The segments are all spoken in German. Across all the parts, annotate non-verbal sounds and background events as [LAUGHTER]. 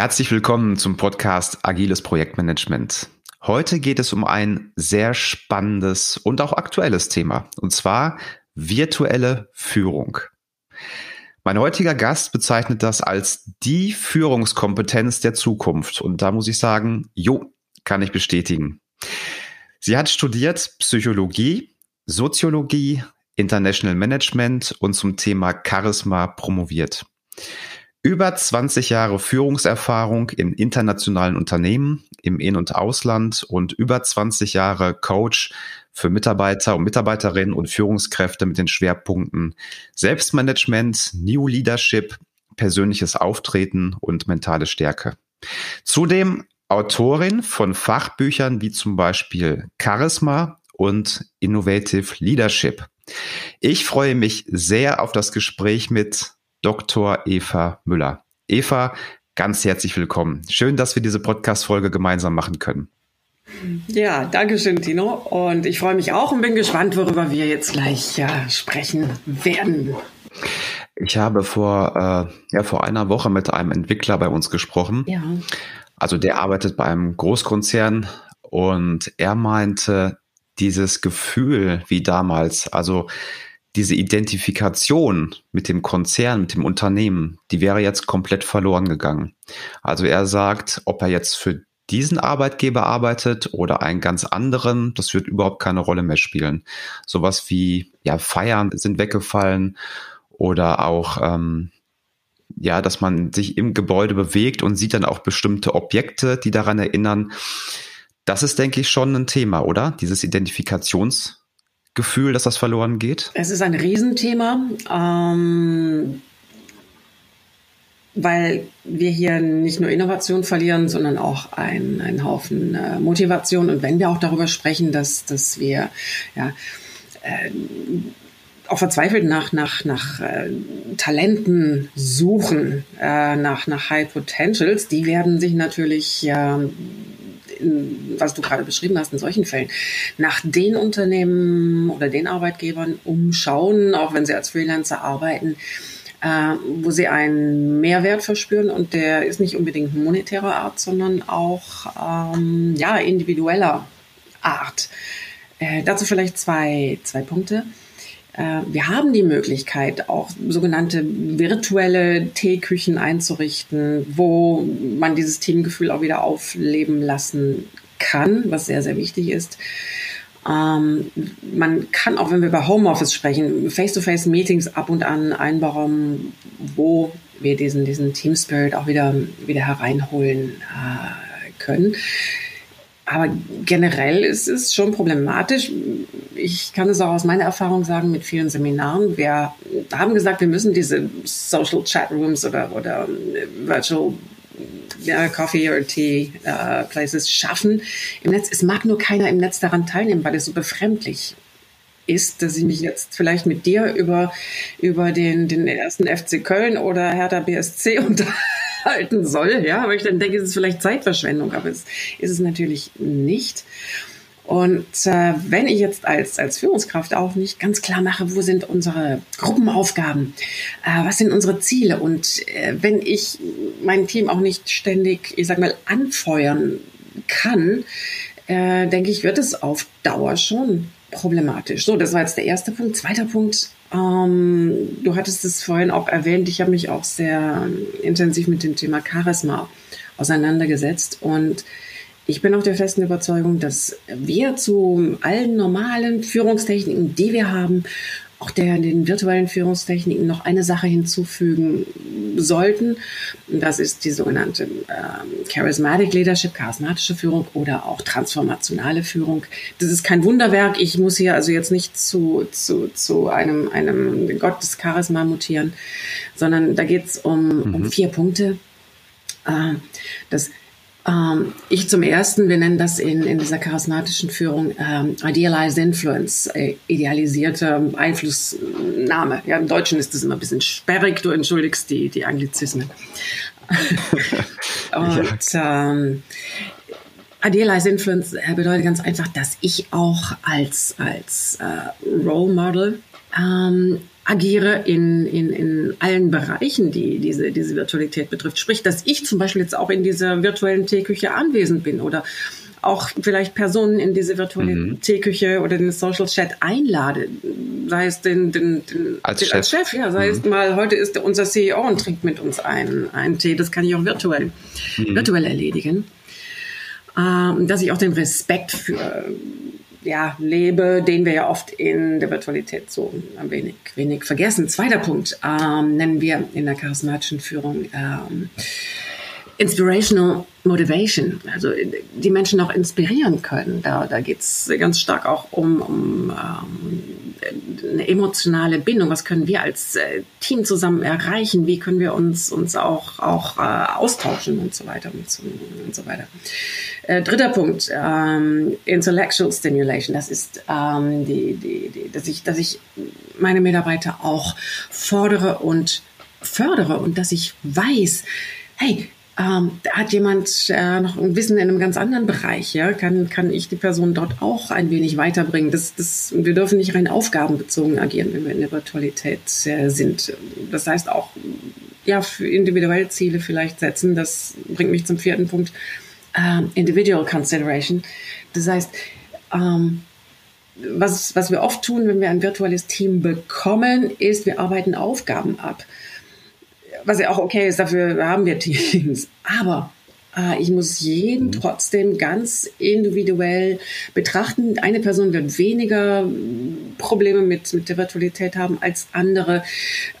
Herzlich willkommen zum Podcast Agiles Projektmanagement. Heute geht es um ein sehr spannendes und auch aktuelles Thema, und zwar virtuelle Führung. Mein heutiger Gast bezeichnet das als die Führungskompetenz der Zukunft. Und da muss ich sagen, jo, kann ich bestätigen. Sie hat studiert Psychologie, Soziologie, International Management und zum Thema Charisma promoviert. Über 20 Jahre Führungserfahrung in internationalen Unternehmen im In- und Ausland und über 20 Jahre Coach für Mitarbeiter und Mitarbeiterinnen und Führungskräfte mit den Schwerpunkten Selbstmanagement, New Leadership, persönliches Auftreten und mentale Stärke. Zudem Autorin von Fachbüchern wie zum Beispiel Charisma und Innovative Leadership. Ich freue mich sehr auf das Gespräch mit Dr. Eva Müller. Eva, ganz herzlich willkommen. Schön, dass wir diese Podcast-Folge gemeinsam machen können. Ja, danke schön, Tino. Und ich freue mich auch und bin gespannt, worüber wir jetzt gleich ja, sprechen werden. Ich habe vor, äh, ja, vor einer Woche mit einem Entwickler bei uns gesprochen. Ja. Also der arbeitet bei einem Großkonzern und er meinte, dieses Gefühl wie damals, also diese Identifikation mit dem Konzern, mit dem Unternehmen, die wäre jetzt komplett verloren gegangen. Also er sagt, ob er jetzt für diesen Arbeitgeber arbeitet oder einen ganz anderen, das wird überhaupt keine Rolle mehr spielen. Sowas wie ja Feiern sind weggefallen oder auch ähm, ja, dass man sich im Gebäude bewegt und sieht dann auch bestimmte Objekte, die daran erinnern. Das ist, denke ich, schon ein Thema, oder? Dieses Identifikations Gefühl, dass das verloren geht? Es ist ein Riesenthema, ähm, weil wir hier nicht nur Innovation verlieren, sondern auch einen Haufen äh, Motivation. Und wenn wir auch darüber sprechen, dass, dass wir ja, äh, auch verzweifelt nach, nach, nach äh, Talenten suchen, äh, nach, nach High Potentials, die werden sich natürlich was du gerade beschrieben hast, in solchen Fällen, nach den Unternehmen oder den Arbeitgebern umschauen, auch wenn sie als Freelancer arbeiten, äh, wo sie einen Mehrwert verspüren und der ist nicht unbedingt monetärer Art, sondern auch ähm, ja, individueller Art. Äh, dazu vielleicht zwei, zwei Punkte. Äh, wir haben die Möglichkeit, auch sogenannte virtuelle Teeküchen einzurichten, wo man dieses Teamgefühl auch wieder aufleben lassen kann, was sehr, sehr wichtig ist. Ähm, man kann auch, wenn wir über Homeoffice sprechen, Face-to-Face-Meetings ab und an einbauen, wo wir diesen, diesen Team Spirit auch wieder, wieder hereinholen äh, können. Aber generell ist es schon problematisch. Ich kann es auch aus meiner Erfahrung sagen mit vielen Seminaren. Wir haben gesagt, wir müssen diese Social Chat Rooms oder, oder äh, Virtual ja, Coffee or Tea uh, Places schaffen im Netz. Es mag nur keiner im Netz daran teilnehmen, weil es so befremdlich ist, dass ich mich jetzt vielleicht mit dir über, über den, den ersten FC Köln oder Hertha BSC [LAUGHS] unterhalte halten soll. Ja, aber ich dann denke, es ist vielleicht Zeitverschwendung, aber es ist es natürlich nicht. Und äh, wenn ich jetzt als, als Führungskraft auch nicht ganz klar mache, wo sind unsere Gruppenaufgaben, äh, was sind unsere Ziele und äh, wenn ich mein Team auch nicht ständig, ich sag mal, anfeuern kann, äh, denke ich, wird es auf Dauer schon problematisch. So, das war jetzt der erste Punkt. Zweiter Punkt, ähm, du hattest es vorhin auch erwähnt, ich habe mich auch sehr intensiv mit dem Thema Charisma auseinandergesetzt und ich bin auch der festen Überzeugung, dass wir zu allen normalen Führungstechniken, die wir haben, auch der, den virtuellen Führungstechniken noch eine Sache hinzufügen sollten. Das ist die sogenannte ähm, Charismatic Leadership, charismatische Führung oder auch transformationale Führung. Das ist kein Wunderwerk. Ich muss hier also jetzt nicht zu, zu, zu einem, einem Gott des Charisma mutieren, sondern da geht es um, mhm. um vier Punkte. Äh, das ähm, ich zum ersten, wir nennen das in, in dieser charismatischen Führung ähm, Idealized Influence, äh, idealisierte Einflussnahme. Ja, im Deutschen ist das immer ein bisschen sperrig, du entschuldigst die, die Anglizismen. [LAUGHS] Und ähm, Idealized Influence äh, bedeutet ganz einfach, dass ich auch als, als äh, Role Model ähm, agiere in, in, in allen Bereichen, die diese, diese Virtualität betrifft. Sprich, dass ich zum Beispiel jetzt auch in dieser virtuellen Teeküche anwesend bin oder auch vielleicht Personen in diese virtuelle mhm. Teeküche oder den Social Chat einlade, sei es den, den, den, als, den, Chef. als Chef, ja, sei mhm. es mal, heute ist unser CEO und trinkt mit uns einen, einen Tee, das kann ich auch virtuell, mhm. virtuell erledigen. Ähm, dass ich auch den Respekt für ja, lebe, den wir ja oft in der Virtualität so ein wenig, wenig vergessen. Zweiter Punkt ähm, nennen wir in der charismatischen Führung ähm, Inspirational Motivation, also die Menschen auch inspirieren können. Da, da geht es ganz stark auch um, um ähm, eine emotionale Bindung. Was können wir als äh, Team zusammen erreichen? Wie können wir uns, uns auch, auch äh, austauschen und so weiter und so, und so weiter. Äh, dritter Punkt, ähm, Intellectual Stimulation. Das ist, ähm, die, die, die, dass, ich, dass ich meine Mitarbeiter auch fordere und fördere und dass ich weiß, hey, ähm, hat jemand äh, noch ein Wissen in einem ganz anderen Bereich, ja, kann, kann ich die Person dort auch ein wenig weiterbringen. Das, das, wir dürfen nicht rein aufgabenbezogen agieren, wenn wir in der Virtualität äh, sind. Das heißt auch, ja, für individuelle Ziele vielleicht setzen. Das bringt mich zum vierten Punkt, äh, Individual Consideration. Das heißt, ähm, was, was wir oft tun, wenn wir ein virtuelles Team bekommen, ist, wir arbeiten Aufgaben ab was ja auch okay ist, dafür haben wir Teams. Aber äh, ich muss jeden mhm. trotzdem ganz individuell betrachten. Eine Person wird weniger Probleme mit, mit der Virtualität haben als andere.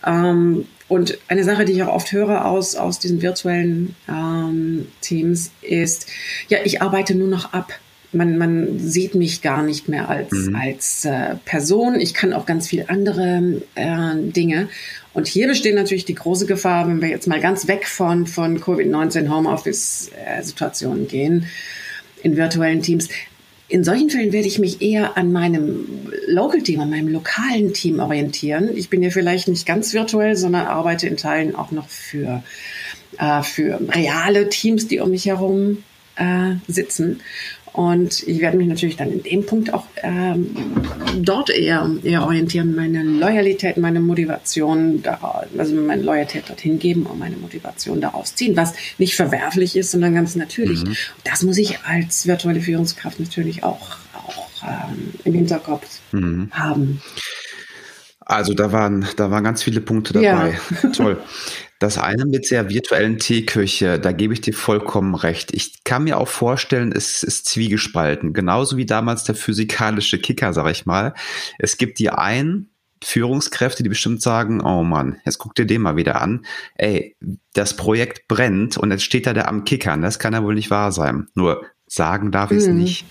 Ähm, und eine Sache, die ich auch oft höre aus, aus diesen virtuellen ähm, Teams, ist, ja, ich arbeite nur noch ab man, man sieht mich gar nicht mehr als, mhm. als äh, Person. Ich kann auch ganz viele andere äh, Dinge. Und hier besteht natürlich die große Gefahr, wenn wir jetzt mal ganz weg von, von Covid-19 Homeoffice-Situationen gehen, in virtuellen Teams. In solchen Fällen werde ich mich eher an meinem Local Team, an meinem lokalen Team orientieren. Ich bin ja vielleicht nicht ganz virtuell, sondern arbeite in Teilen auch noch für, äh, für reale Teams, die um mich herum äh, sitzen. Und ich werde mich natürlich dann in dem Punkt auch ähm, dort eher, eher orientieren, meine Loyalität, meine Motivation, also meine Loyalität dorthin geben und meine Motivation daraus ziehen, was nicht verwerflich ist, sondern ganz natürlich. Mhm. Das muss ich als virtuelle Führungskraft natürlich auch, auch ähm, im Hinterkopf mhm. haben. Also da waren, da waren ganz viele Punkte dabei. Ja. Toll. [LAUGHS] Das eine mit der virtuellen Teeküche, da gebe ich dir vollkommen recht. Ich kann mir auch vorstellen, es ist zwiegespalten. Genauso wie damals der physikalische Kicker, sag ich mal. Es gibt die einen Führungskräfte, die bestimmt sagen, oh Mann, jetzt guck dir den mal wieder an. Ey, das Projekt brennt und jetzt steht da der am Kickern. Das kann ja wohl nicht wahr sein. Nur sagen darf ich es mhm. nicht.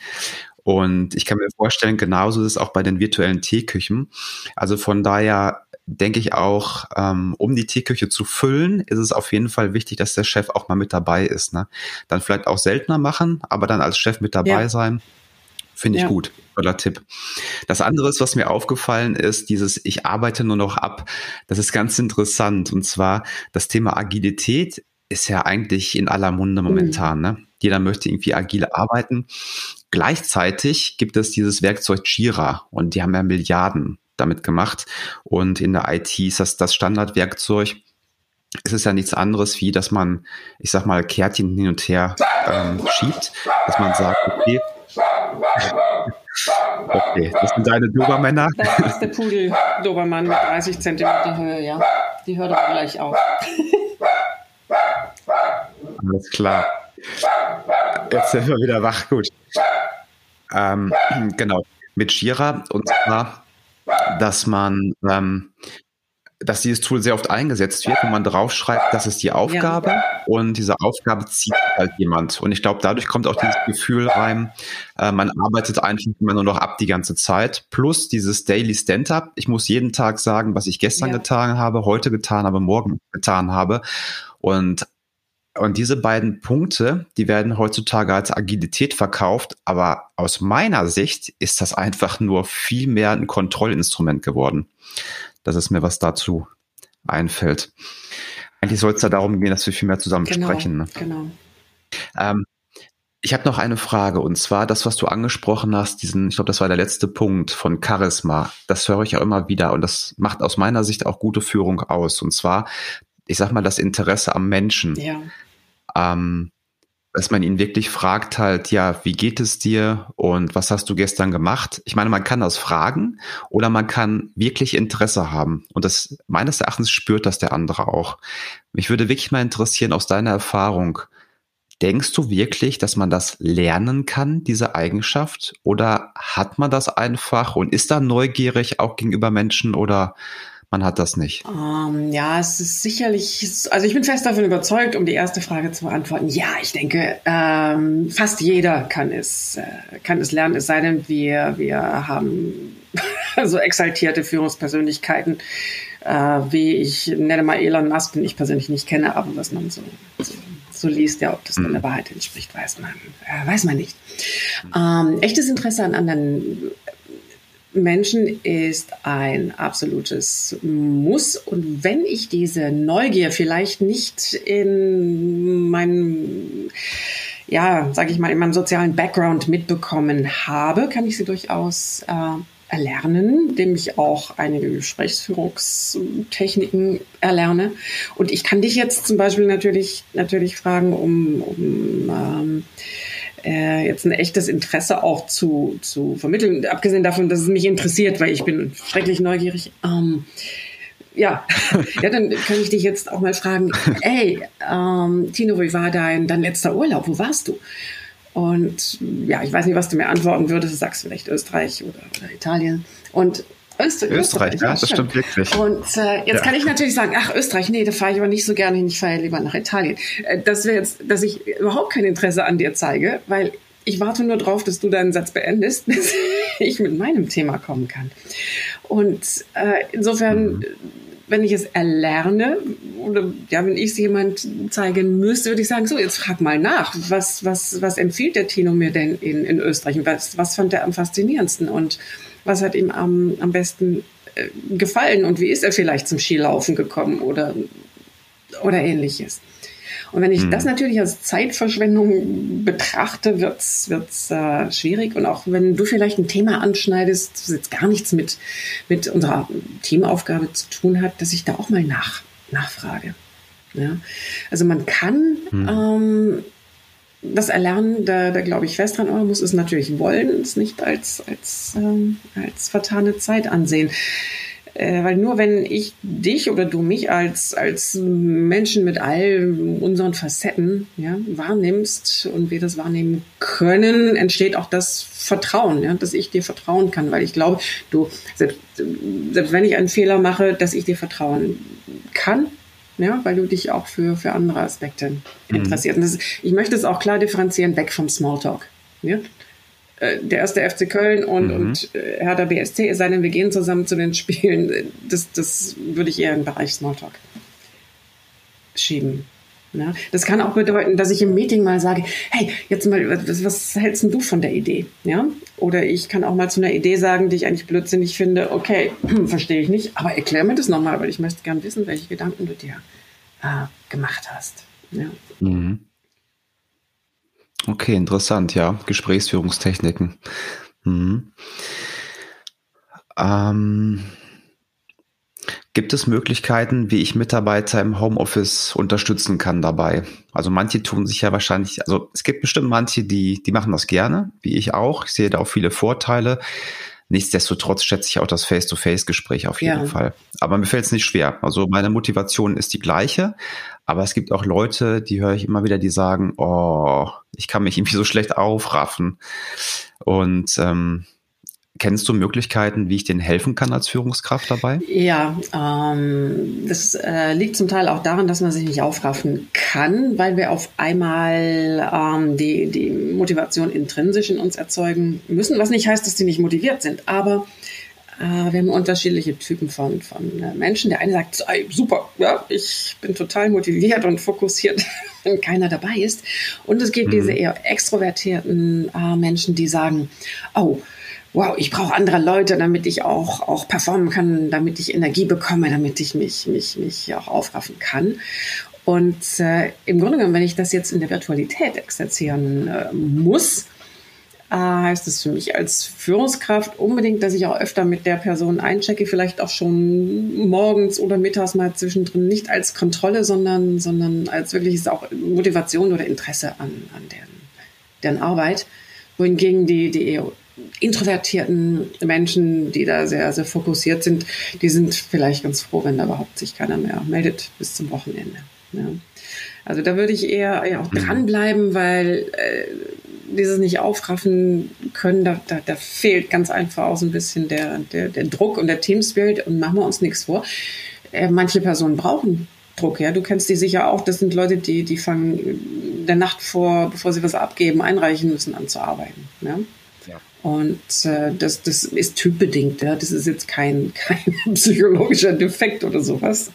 Und ich kann mir vorstellen, genauso ist es auch bei den virtuellen Teeküchen. Also von daher denke ich auch, ähm, um die Teeküche zu füllen, ist es auf jeden Fall wichtig, dass der Chef auch mal mit dabei ist. Ne? Dann vielleicht auch seltener machen, aber dann als Chef mit dabei ja. sein. Finde ich ja. gut. Toller Tipp. Das andere ist, was mir aufgefallen ist, dieses Ich arbeite nur noch ab. Das ist ganz interessant. Und zwar das Thema Agilität ist ja eigentlich in aller Munde momentan. Mhm. Ne? Jeder möchte irgendwie agil arbeiten. Gleichzeitig gibt es dieses Werkzeug Jira und die haben ja Milliarden damit gemacht. Und in der IT ist das das Standardwerkzeug. Es ist ja nichts anderes, wie dass man, ich sag mal, Kärtchen hin und her ähm, schiebt, dass man sagt, okay, [LAUGHS] okay, das sind deine Dobermänner. Das ist der Pudel-Dobermann mit 30 Zentimeter Höhe, ja. Die hört aber gleich auf. [LAUGHS] Alles klar. Jetzt sind wir wieder wach, gut. Ähm, [CLEARS THROAT] genau, mit Jira und zwar dass man, ähm, dass dieses Tool sehr oft eingesetzt wird, wo man draufschreibt, das ist die Aufgabe ja. und diese Aufgabe zieht halt jemand. Und ich glaube, dadurch kommt auch dieses Gefühl rein, äh, man arbeitet einfach immer nur noch ab die ganze Zeit. Plus dieses Daily Stand-up. Ich muss jeden Tag sagen, was ich gestern ja. getan habe, heute getan habe, morgen getan habe. Und und diese beiden Punkte, die werden heutzutage als Agilität verkauft, aber aus meiner Sicht ist das einfach nur viel mehr ein Kontrollinstrument geworden. Das ist mir was dazu einfällt. Eigentlich soll es da darum gehen, dass wir viel mehr zusammen genau, sprechen. Ne? Genau. Ähm, Ich habe noch eine Frage und zwar das, was du angesprochen hast, diesen, ich glaube, das war der letzte Punkt von Charisma. Das höre ich auch immer wieder und das macht aus meiner Sicht auch gute Führung aus. Und zwar, ich sag mal, das Interesse am Menschen. Ja. Ähm, dass man ihn wirklich fragt halt, ja, wie geht es dir und was hast du gestern gemacht? Ich meine, man kann das fragen oder man kann wirklich Interesse haben. Und das meines Erachtens spürt das der andere auch. Mich würde wirklich mal interessieren aus deiner Erfahrung, Denkst du wirklich, dass man das lernen kann, diese Eigenschaft? Oder hat man das einfach und ist da neugierig auch gegenüber Menschen oder man hat das nicht? Um, ähm, ja, es ist sicherlich, also ich bin fest davon überzeugt, um die erste Frage zu beantworten. Ja, ich denke, ähm, fast jeder kann es, äh, kann es lernen, es sei denn, wir, wir haben [LAUGHS] so exaltierte Führungspersönlichkeiten, äh, wie ich nenne mal Elon Musk, den ich persönlich nicht kenne, aber was man so, so so liest, ja, ob das dann der mhm. Wahrheit entspricht, weiß man, äh, weiß man nicht. Ähm, echtes Interesse an anderen Menschen ist ein absolutes Muss. Und wenn ich diese Neugier vielleicht nicht in meinem, ja, sage ich mal, in meinem sozialen Background mitbekommen habe, kann ich sie durchaus äh, erlernen, indem ich auch einige Gesprächsführungstechniken erlerne. Und ich kann dich jetzt zum Beispiel natürlich, natürlich fragen, um, um ähm, äh, jetzt ein echtes Interesse auch zu, zu vermitteln, abgesehen davon, dass es mich interessiert, weil ich bin schrecklich neugierig. Ähm, ja, [LAUGHS] ja, dann kann ich dich jetzt auch mal fragen, ey, ähm, Tino, wie war dein, dein letzter Urlaub? Wo warst du? Und ja, ich weiß nicht, was du mir antworten würdest. Du sagst vielleicht Österreich oder, oder Italien. Und Österreich, Österreich, ja, das stimmt wirklich. Und äh, jetzt ja. kann ich natürlich sagen, ach Österreich, nee, da fahre ich aber nicht so gerne hin, ich fahre lieber nach Italien. Äh, das wäre jetzt, dass ich überhaupt kein Interesse an dir zeige, weil ich warte nur drauf, dass du deinen Satz beendest, [LAUGHS] bis ich mit meinem Thema kommen kann. Und äh, insofern mhm wenn ich es erlerne oder ja, wenn ich es jemand zeigen müsste, würde ich sagen, so, jetzt frag mal nach. Was, was, was empfiehlt der Tino mir denn in, in Österreich? Was, was fand er am faszinierendsten und was hat ihm am, am besten äh, gefallen und wie ist er vielleicht zum Skilaufen gekommen oder, oder ähnliches? Und wenn ich mhm. das natürlich als Zeitverschwendung betrachte, wird's wird's äh, schwierig. Und auch wenn du vielleicht ein Thema anschneidest, das jetzt gar nichts mit, mit unserer Teamaufgabe zu tun hat, dass ich da auch mal nach, nachfrage. Ja? Also man kann mhm. ähm, das Erlernen, da, da glaube ich fest dran, aber man muss es natürlich wollen, es nicht als, als, ähm, als vertane Zeit ansehen. Äh, weil nur wenn ich dich oder du mich als, als Menschen mit all unseren Facetten ja, wahrnimmst und wir das wahrnehmen können, entsteht auch das Vertrauen, ja, dass ich dir vertrauen kann. Weil ich glaube, du, selbst, selbst wenn ich einen Fehler mache, dass ich dir vertrauen kann, ja, weil du dich auch für, für andere Aspekte mhm. interessierst. Mhm. Ist, ich möchte es auch klar differenzieren, weg vom Smalltalk. Ja? Äh, der erste FC Köln und, mhm. und äh, Hertha BSC, es sei denn, wir gehen zusammen zu den Spielen, das, das würde ich eher im Bereich Smalltalk schieben. Ja, das kann auch bedeuten, dass ich im Meeting mal sage, hey, jetzt mal, was, was hältst du von der Idee? Ja? Oder ich kann auch mal zu einer Idee sagen, die ich eigentlich blödsinnig finde, okay, [CLEARS THROAT] verstehe ich nicht, aber erklär mir das nochmal, weil ich möchte gern wissen, welche Gedanken du dir äh, gemacht hast. Ja. Mhm. Okay, interessant, ja. Gesprächsführungstechniken. Mhm. Ähm, gibt es Möglichkeiten, wie ich Mitarbeiter im Homeoffice unterstützen kann dabei? Also manche tun sich ja wahrscheinlich, also es gibt bestimmt manche, die, die machen das gerne, wie ich auch. Ich sehe da auch viele Vorteile. Nichtsdestotrotz schätze ich auch das Face-to-Face-Gespräch auf jeden ja. Fall. Aber mir fällt es nicht schwer. Also meine Motivation ist die gleiche. Aber es gibt auch Leute, die höre ich immer wieder, die sagen, oh, ich kann mich [LAUGHS] irgendwie so schlecht aufraffen. Und ähm, Kennst du Möglichkeiten, wie ich denen helfen kann als Führungskraft dabei? Ja, ähm, das äh, liegt zum Teil auch daran, dass man sich nicht aufraffen kann, weil wir auf einmal ähm, die, die Motivation intrinsisch in uns erzeugen müssen, was nicht heißt, dass die nicht motiviert sind. Aber wir haben unterschiedliche Typen von, von äh, Menschen. Der eine sagt, super, ja, ich bin total motiviert und fokussiert, [LAUGHS] wenn keiner dabei ist. Und es gibt mhm. diese eher extrovertierten äh, Menschen, die sagen, oh, wow, ich brauche andere Leute, damit ich auch, auch performen kann, damit ich Energie bekomme, damit ich mich, mich, mich auch aufraffen kann. Und äh, im Grunde genommen, wenn ich das jetzt in der Virtualität exerzieren äh, muss, äh, heißt es für mich als Führungskraft unbedingt, dass ich auch öfter mit der Person einchecke, vielleicht auch schon morgens oder mittags mal zwischendrin, nicht als Kontrolle, sondern, sondern als wirkliches auch Motivation oder Interesse an, an deren, deren Arbeit. Wohingegen die, die eher introvertierten Menschen, die da sehr, sehr fokussiert sind, die sind vielleicht ganz froh, wenn da überhaupt sich keiner mehr meldet bis zum Wochenende. Ja. Also da würde ich eher, eher auch mhm. dranbleiben, weil äh, dieses nicht aufraffen können, da, da, da fehlt ganz einfach auch so ein bisschen der, der, der Druck und der Teamspirit und machen wir uns nichts vor. Äh, manche Personen brauchen Druck, ja. Du kennst die sicher auch. Das sind Leute, die, die fangen der Nacht vor, bevor sie was abgeben, einreichen müssen, an zu arbeiten. Ja? ja. Und äh, das, das ist typbedingt, ja. Das ist jetzt kein, [LAUGHS] kein psychologischer Defekt oder sowas.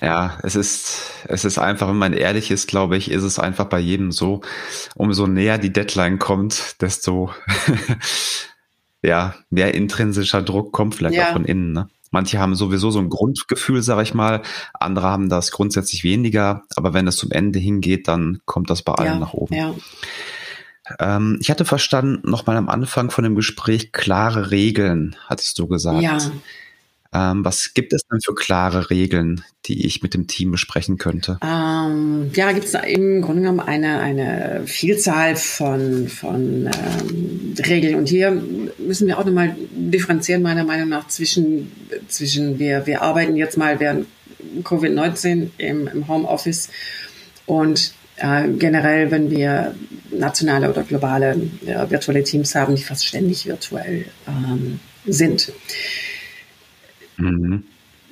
Ja, es ist, es ist einfach, wenn man ehrlich ist, glaube ich, ist es einfach bei jedem so, umso näher die Deadline kommt, desto [LAUGHS] ja, mehr intrinsischer Druck kommt vielleicht ja. auch von innen. Ne? Manche haben sowieso so ein Grundgefühl, sage ich mal, andere haben das grundsätzlich weniger, aber wenn es zum Ende hingeht, dann kommt das bei allen ja, nach oben. Ja. Ähm, ich hatte verstanden, nochmal am Anfang von dem Gespräch, klare Regeln, hattest du gesagt. Ja. Ähm, was gibt es denn für klare Regeln, die ich mit dem Team besprechen könnte? Ähm, ja, gibt es im Grunde genommen eine, eine Vielzahl von, von ähm, Regeln. Und hier müssen wir auch nochmal differenzieren, meiner Meinung nach, zwischen, zwischen wir, wir arbeiten jetzt mal während Covid-19 im, im Homeoffice und äh, generell, wenn wir nationale oder globale äh, virtuelle Teams haben, die fast ständig virtuell ähm, sind. Mhm.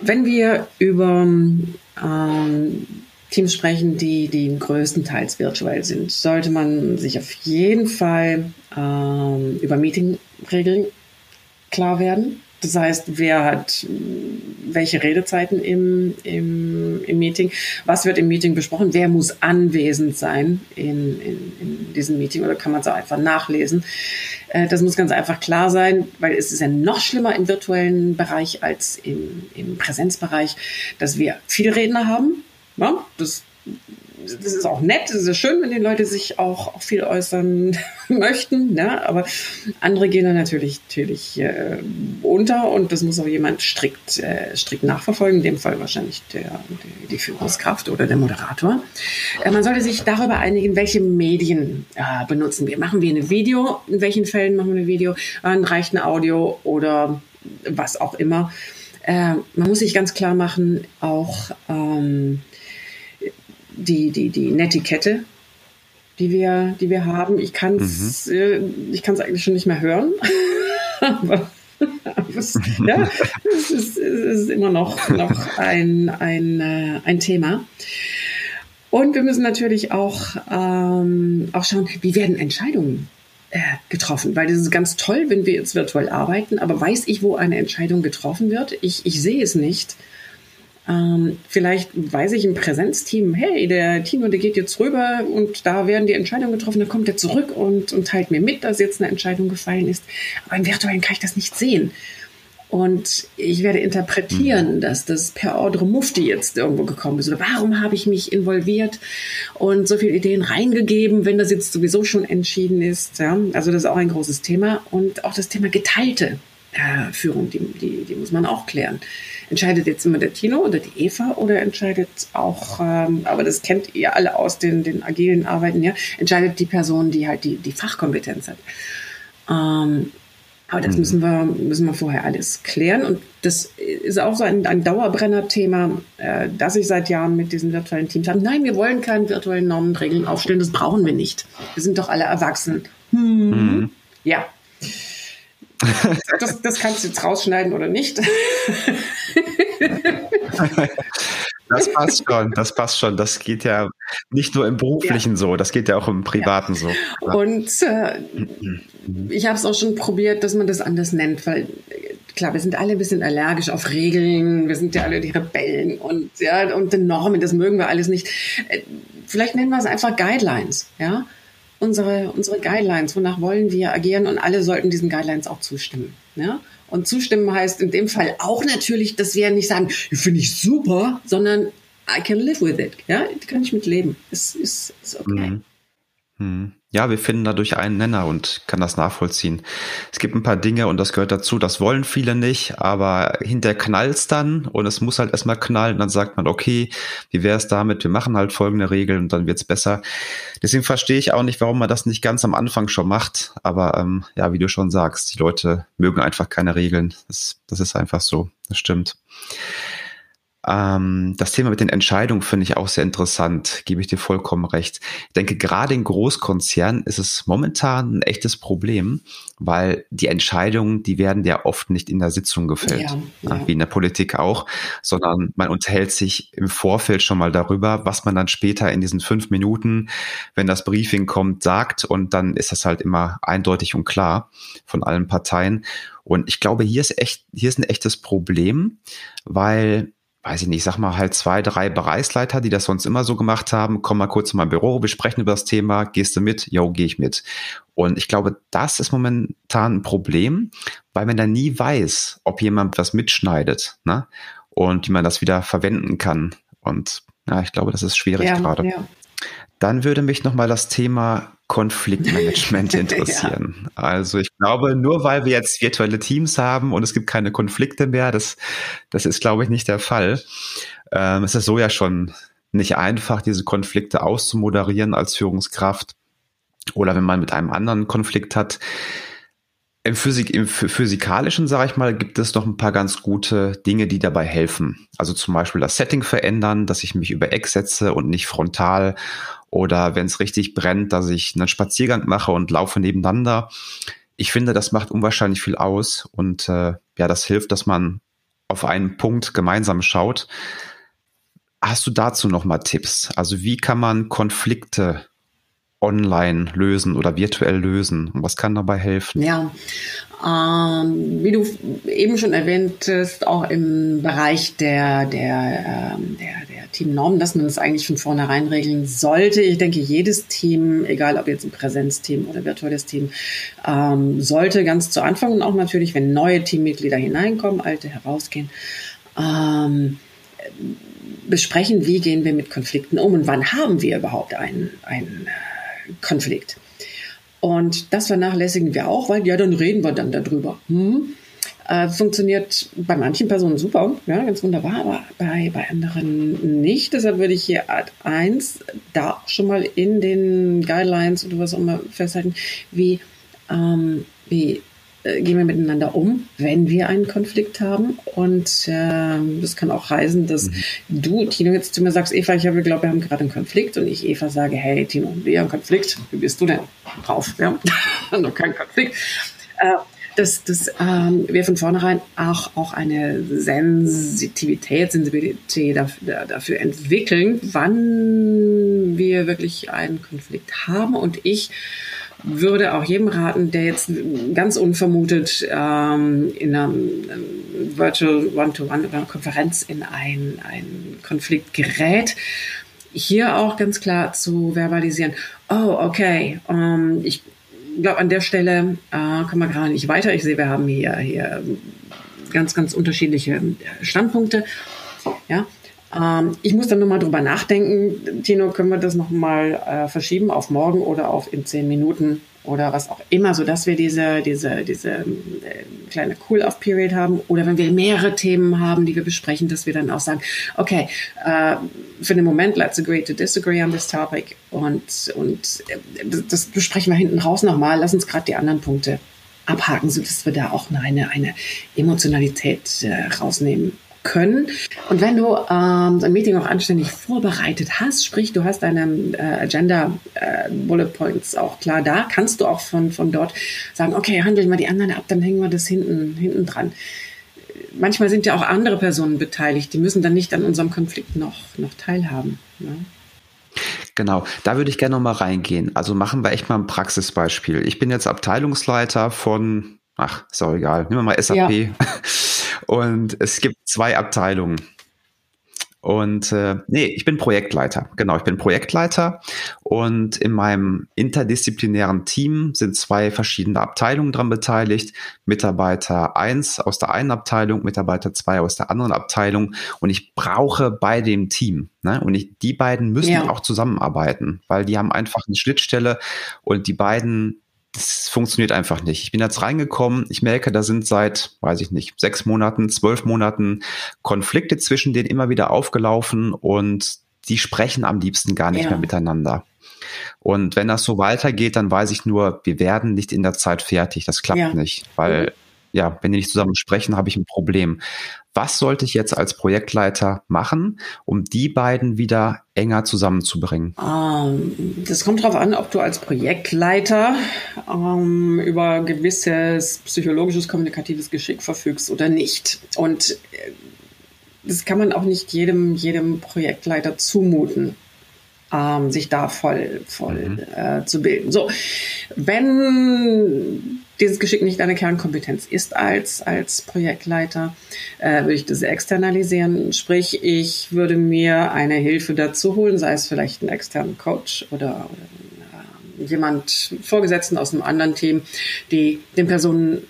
Wenn wir über ähm, Teams sprechen, die, die größtenteils virtuell sind, sollte man sich auf jeden Fall ähm, über Meetingregeln klar werden. Das heißt, wer hat welche Redezeiten im, im, im Meeting? Was wird im Meeting besprochen? Wer muss anwesend sein in, in, in diesem Meeting oder kann man es auch einfach nachlesen? Äh, das muss ganz einfach klar sein, weil es ist ja noch schlimmer im virtuellen Bereich als im, im Präsenzbereich, dass wir viele Redner haben. Ja, das das ist auch nett, es ist schön, wenn die Leute sich auch, auch viel äußern [LAUGHS] möchten, ne? aber andere gehen dann natürlich, natürlich äh, unter und das muss auch jemand strikt, äh, strikt nachverfolgen, in dem Fall wahrscheinlich der, der die Führungskraft oder der Moderator. Äh, man sollte sich darüber einigen, welche Medien äh, benutzen wir. Machen wir ein Video? In welchen Fällen machen wir ein Video? Dann reicht ein Audio oder was auch immer. Äh, man muss sich ganz klar machen, auch ähm, die, die, die Netiquette, die wir, die wir haben. Ich kann es mhm. äh, ich kann's eigentlich schon nicht mehr hören. [LAUGHS] aber, [LAUGHS] es, ja, es ist, es ist immer noch, noch ein, ein, äh, ein Thema. Und wir müssen natürlich auch, ähm, auch schauen, wie werden Entscheidungen äh, getroffen, weil das ist ganz toll, wenn wir jetzt virtuell arbeiten, aber weiß ich, wo eine Entscheidung getroffen wird? Ich, ich sehe es nicht. Ähm, vielleicht weiß ich im Präsenzteam, hey, der Tino, der geht jetzt rüber und da werden die Entscheidungen getroffen, dann kommt er zurück und, und teilt mir mit, dass jetzt eine Entscheidung gefallen ist. Aber im Virtuellen kann ich das nicht sehen. Und ich werde interpretieren, mhm. dass das per Ordre Mufti jetzt irgendwo gekommen ist. Oder warum habe ich mich involviert und so viele Ideen reingegeben, wenn das jetzt sowieso schon entschieden ist. Ja? Also das ist auch ein großes Thema. Und auch das Thema geteilte äh, Führung, die, die, die muss man auch klären. Entscheidet jetzt immer der Tino oder die Eva oder entscheidet auch, ähm, aber das kennt ihr alle aus den, den agilen Arbeiten, ja, entscheidet die Person, die halt die, die Fachkompetenz hat. Ähm, aber das mhm. müssen wir, müssen wir vorher alles klären. Und das ist auch so ein, ein Dauerbrenner-Thema, äh, das ich seit Jahren mit diesen virtuellen Teams habe. Nein, wir wollen keine virtuellen Normen Regeln aufstellen, das brauchen wir nicht. Wir sind doch alle erwachsen. Hm. Mhm. Ja. [LAUGHS] Das, das kannst du jetzt rausschneiden oder nicht. [LAUGHS] Das passt schon, das passt schon. Das geht ja nicht nur im beruflichen ja. so, das geht ja auch im privaten ja. so. Ja. Und äh, ich habe es auch schon probiert, dass man das anders nennt, weil klar, wir sind alle ein bisschen allergisch auf Regeln, wir sind ja alle die Rebellen und ja und die Normen, das mögen wir alles nicht. Äh, vielleicht nennen wir es einfach Guidelines, ja. Unsere, unsere Guidelines, wonach wollen wir agieren und alle sollten diesen Guidelines auch zustimmen. Ja? Und zustimmen heißt in dem Fall auch natürlich, dass wir nicht sagen, finde ich super, sondern I can live with it. Ja, kann ich mit leben. Es ist, ist okay. Mhm. Mhm. Ja, wir finden dadurch einen Nenner und kann das nachvollziehen. Es gibt ein paar Dinge und das gehört dazu, das wollen viele nicht, aber hinter knallt's dann und es muss halt erstmal knallen und dann sagt man, okay, wie wäre es damit, wir machen halt folgende Regeln und dann wird's besser. Deswegen verstehe ich auch nicht, warum man das nicht ganz am Anfang schon macht, aber ähm, ja, wie du schon sagst, die Leute mögen einfach keine Regeln. Das, das ist einfach so, das stimmt. Ähm, das Thema mit den Entscheidungen finde ich auch sehr interessant, gebe ich dir vollkommen recht. Ich denke, gerade in Großkonzernen ist es momentan ein echtes Problem, weil die Entscheidungen, die werden ja oft nicht in der Sitzung gefällt, ja, ja. wie in der Politik auch, sondern man unterhält sich im Vorfeld schon mal darüber, was man dann später in diesen fünf Minuten, wenn das Briefing kommt, sagt und dann ist das halt immer eindeutig und klar von allen Parteien. Und ich glaube, hier ist echt, hier ist ein echtes Problem, weil weiß ich nicht, sag mal halt zwei, drei Bereichsleiter, die das sonst immer so gemacht haben, komm mal kurz in mein Büro, wir sprechen über das Thema, gehst du mit? Jo, gehe ich mit. Und ich glaube, das ist momentan ein Problem, weil man da nie weiß, ob jemand was mitschneidet, ne? Und wie man das wieder verwenden kann. Und ja, ich glaube, das ist schwierig ja, gerade. Ja. Dann würde mich nochmal das Thema Konfliktmanagement [LAUGHS] interessieren. ja. Also ich glaube, nur weil wir jetzt virtuelle Teams haben und es gibt keine Konflikte mehr, das, das ist, glaube ich, nicht der Fall. Ähm, es ist so ja schon nicht einfach, diese Konflikte auszumoderieren als Führungskraft. Oder wenn man mit einem anderen Konflikt hat, im, Physik, im Physikalischen, sage ich mal, gibt es noch ein paar ganz gute Dinge, die dabei helfen. Also zum Beispiel das Setting verändern, dass ich mich über Eck setze und nicht frontal. Oder wenn es richtig brennt, dass ich einen Spaziergang mache und laufe nebeneinander. Ich finde, das macht unwahrscheinlich viel aus. Und äh, ja, das hilft, dass man auf einen Punkt gemeinsam schaut. Hast du dazu noch mal Tipps? Also wie kann man Konflikte online lösen oder virtuell lösen? Und was kann dabei helfen? Ja, ähm, wie du eben schon erwähntest, auch im Bereich der, der, ähm, der, der Teamnormen, dass man das eigentlich von vornherein regeln sollte. Ich denke, jedes Team, egal ob jetzt ein Präsenzteam oder virtuelles Team, ähm, sollte ganz zu Anfang und auch natürlich, wenn neue Teammitglieder hineinkommen, alte herausgehen, ähm, besprechen, wie gehen wir mit Konflikten um und wann haben wir überhaupt einen, einen Konflikt. Und das vernachlässigen wir auch, weil ja, dann reden wir dann darüber. Hm? Äh, funktioniert bei manchen Personen super, ja, ganz wunderbar, aber bei, bei anderen nicht. Deshalb würde ich hier Art 1 da schon mal in den Guidelines oder was auch immer festhalten, wie, ähm, wie gehen wir miteinander um, wenn wir einen Konflikt haben. Und äh, das kann auch heißen, dass mhm. du, Tino, jetzt zu mir sagst, Eva, ich habe glaube, wir haben gerade einen Konflikt. Und ich, Eva, sage, hey, Tino, wir haben einen Konflikt. Wie bist du denn drauf? Ja, [LAUGHS] noch kein Konflikt. Äh, dass, dass ähm, wir von vornherein auch, auch eine Sensitivität, Sensibilität dafür, dafür entwickeln, wann wir wirklich einen Konflikt haben. Und ich würde auch jedem raten, der jetzt ganz unvermutet ähm, in einer Virtual One-to-One oder Konferenz in einen, einen Konflikt gerät, hier auch ganz klar zu verbalisieren, oh, okay, ähm, ich glaube, an der Stelle äh, kommen wir gerade nicht weiter. Ich sehe, wir haben hier, hier ganz, ganz unterschiedliche Standpunkte. Ja, ähm, ich muss dann nochmal drüber nachdenken. Tino, können wir das nochmal äh, verschieben auf morgen oder auf in zehn Minuten oder was auch immer, so dass wir diese, diese, diese äh, kleine Cool-Off-Period haben. Oder wenn wir mehrere Themen haben, die wir besprechen, dass wir dann auch sagen, okay, äh, für den Moment, let's agree to disagree on this topic. Und, und äh, das besprechen wir hinten raus nochmal. Lass uns gerade die anderen Punkte abhaken, sodass wir da auch eine, eine Emotionalität äh, rausnehmen können. Und wenn du ähm, ein Meeting auch anständig vorbereitet hast, sprich, du hast deine äh, Agenda äh, Bullet Points auch klar da, kannst du auch von, von dort sagen, okay, handeln wir die anderen ab, dann hängen wir das hinten, hinten dran. Manchmal sind ja auch andere Personen beteiligt, die müssen dann nicht an unserem Konflikt noch, noch teilhaben. Ne? Genau, da würde ich gerne noch mal reingehen. Also machen wir echt mal ein Praxisbeispiel. Ich bin jetzt Abteilungsleiter von, ach, ist auch egal, nehmen wir mal SAP. Ja. Und es gibt zwei Abteilungen. Und äh, nee, ich bin Projektleiter. Genau, ich bin Projektleiter und in meinem interdisziplinären Team sind zwei verschiedene Abteilungen dran beteiligt. Mitarbeiter eins aus der einen Abteilung, Mitarbeiter zwei aus der anderen Abteilung. Und ich brauche bei dem Team. Ne? Und ich, die beiden müssen ja. auch zusammenarbeiten, weil die haben einfach eine Schnittstelle und die beiden das funktioniert einfach nicht. Ich bin jetzt reingekommen, ich merke, da sind seit, weiß ich nicht, sechs Monaten, zwölf Monaten Konflikte zwischen denen immer wieder aufgelaufen und die sprechen am liebsten gar nicht ja. mehr miteinander. Und wenn das so weitergeht, dann weiß ich nur, wir werden nicht in der Zeit fertig. Das klappt ja. nicht, weil mhm ja, wenn die nicht zusammen sprechen, habe ich ein Problem. Was sollte ich jetzt als Projektleiter machen, um die beiden wieder enger zusammenzubringen? Ähm, das kommt darauf an, ob du als Projektleiter ähm, über gewisses psychologisches, kommunikatives Geschick verfügst oder nicht. Und äh, das kann man auch nicht jedem, jedem Projektleiter zumuten. Ähm, sich da voll, voll mhm. äh, zu bilden. So, wenn dieses Geschick nicht eine Kernkompetenz ist als, als Projektleiter, äh, würde ich das externalisieren. Sprich, ich würde mir eine Hilfe dazu holen, sei es vielleicht einen externen Coach oder, oder äh, jemand Vorgesetzten aus einem anderen Team, die den Personen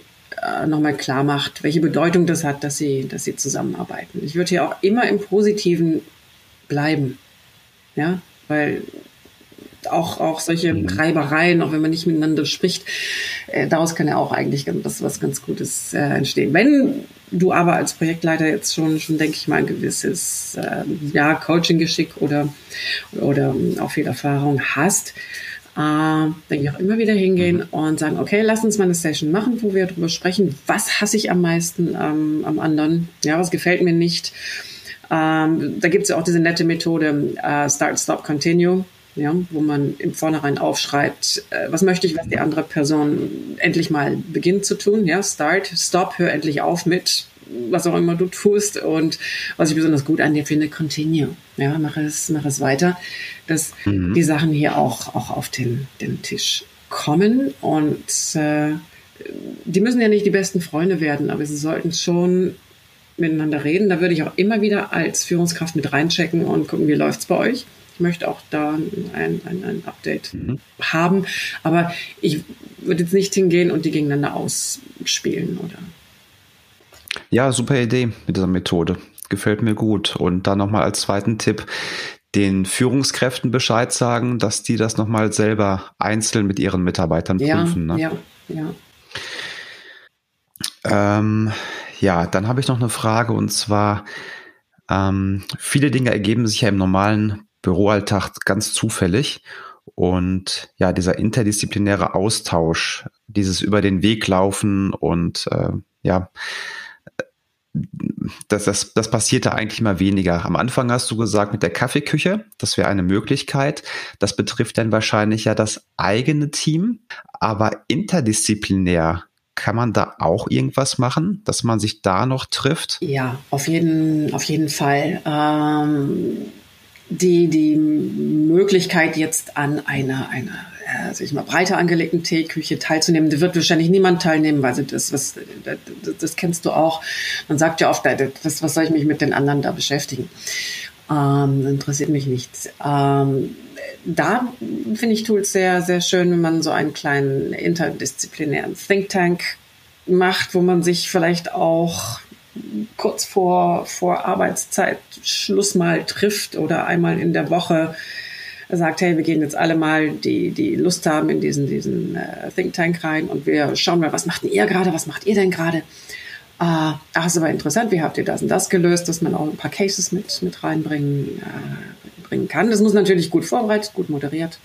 äh, nochmal klar macht, welche Bedeutung das hat, dass sie, dass sie zusammenarbeiten. Ich würde hier auch immer im Positiven bleiben. Ja, weil auch, auch solche mhm. Reibereien, auch wenn man nicht miteinander spricht, äh, daraus kann ja auch eigentlich was, was ganz Gutes äh, entstehen. Wenn du aber als Projektleiter jetzt schon, schon denke ich mal, ein gewisses äh, ja, Coaching-Geschick oder, oder auch viel Erfahrung hast, äh, denke ich auch immer wieder hingehen mhm. und sagen, okay, lass uns mal eine Session machen, wo wir darüber sprechen, was hasse ich am meisten ähm, am anderen, ja, was gefällt mir nicht. Ähm, da gibt es ja auch diese nette Methode äh, Start, Stop, Continue ja, wo man im Vornherein aufschreibt, äh, was möchte ich, was die andere Person endlich mal beginnt zu tun. Ja, start, stop, hör endlich auf mit, was auch immer du tust. Und was ich besonders gut an dir finde, continue. Ja, mach es, mach es weiter, dass mhm. die Sachen hier auch, auch auf den, den Tisch kommen. Und äh, die müssen ja nicht die besten Freunde werden, aber sie sollten schon miteinander reden. Da würde ich auch immer wieder als Führungskraft mit reinchecken und gucken, wie läuft es bei euch ich möchte auch da ein, ein, ein Update mhm. haben. Aber ich würde jetzt nicht hingehen und die gegeneinander ausspielen, oder? Ja, super Idee mit dieser Methode. Gefällt mir gut. Und dann nochmal als zweiten Tipp, den Führungskräften Bescheid sagen, dass die das nochmal selber einzeln mit ihren Mitarbeitern ja, prüfen. Ne? Ja, ja. Ähm, ja, dann habe ich noch eine Frage und zwar, ähm, viele Dinge ergeben sich ja im normalen Büroalltag ganz zufällig. Und ja, dieser interdisziplinäre Austausch, dieses über den Weg laufen und äh, ja, das, das, das passierte eigentlich mal weniger. Am Anfang hast du gesagt, mit der Kaffeeküche, das wäre eine Möglichkeit. Das betrifft dann wahrscheinlich ja das eigene Team. Aber interdisziplinär kann man da auch irgendwas machen, dass man sich da noch trifft? Ja, auf jeden, auf jeden Fall. Ähm die, die Möglichkeit jetzt an einer, einer sag ich mal, breiter angelegten Teeküche teilzunehmen. Da wird wahrscheinlich niemand teilnehmen, weil das, was, das, das kennst du auch. Man sagt ja oft, was, was soll ich mich mit den anderen da beschäftigen? Ähm, interessiert mich nichts. Ähm, da finde ich Tools sehr, sehr schön, wenn man so einen kleinen interdisziplinären Think Tank macht, wo man sich vielleicht auch kurz vor, vor Arbeitszeit Schluss mal trifft oder einmal in der Woche sagt, hey, wir gehen jetzt alle mal, die, die Lust haben, in diesen, diesen äh, Think Tank rein und wir schauen mal, was macht denn ihr gerade, was macht ihr denn gerade? Äh, ach, ist aber interessant, wie habt ihr das und das gelöst, dass man auch ein paar Cases mit, mit reinbringen äh, bringen kann. Das muss natürlich gut vorbereitet, gut moderiert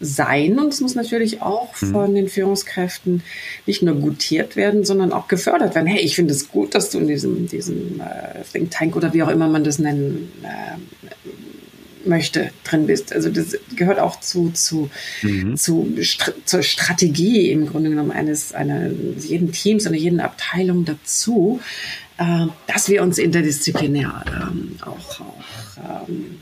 sein und es muss natürlich auch mhm. von den Führungskräften nicht nur gutiert werden, sondern auch gefördert werden. Hey, ich finde es gut, dass du in diesem, diesem äh, Think Tank oder wie auch immer man das nennen äh, möchte, drin bist. Also das gehört auch zu, zu, mhm. zu zur Strategie im Grunde genommen eines einer, jeden Teams oder jeden Abteilung dazu, äh, dass wir uns interdisziplinär ähm, auch, auch ähm,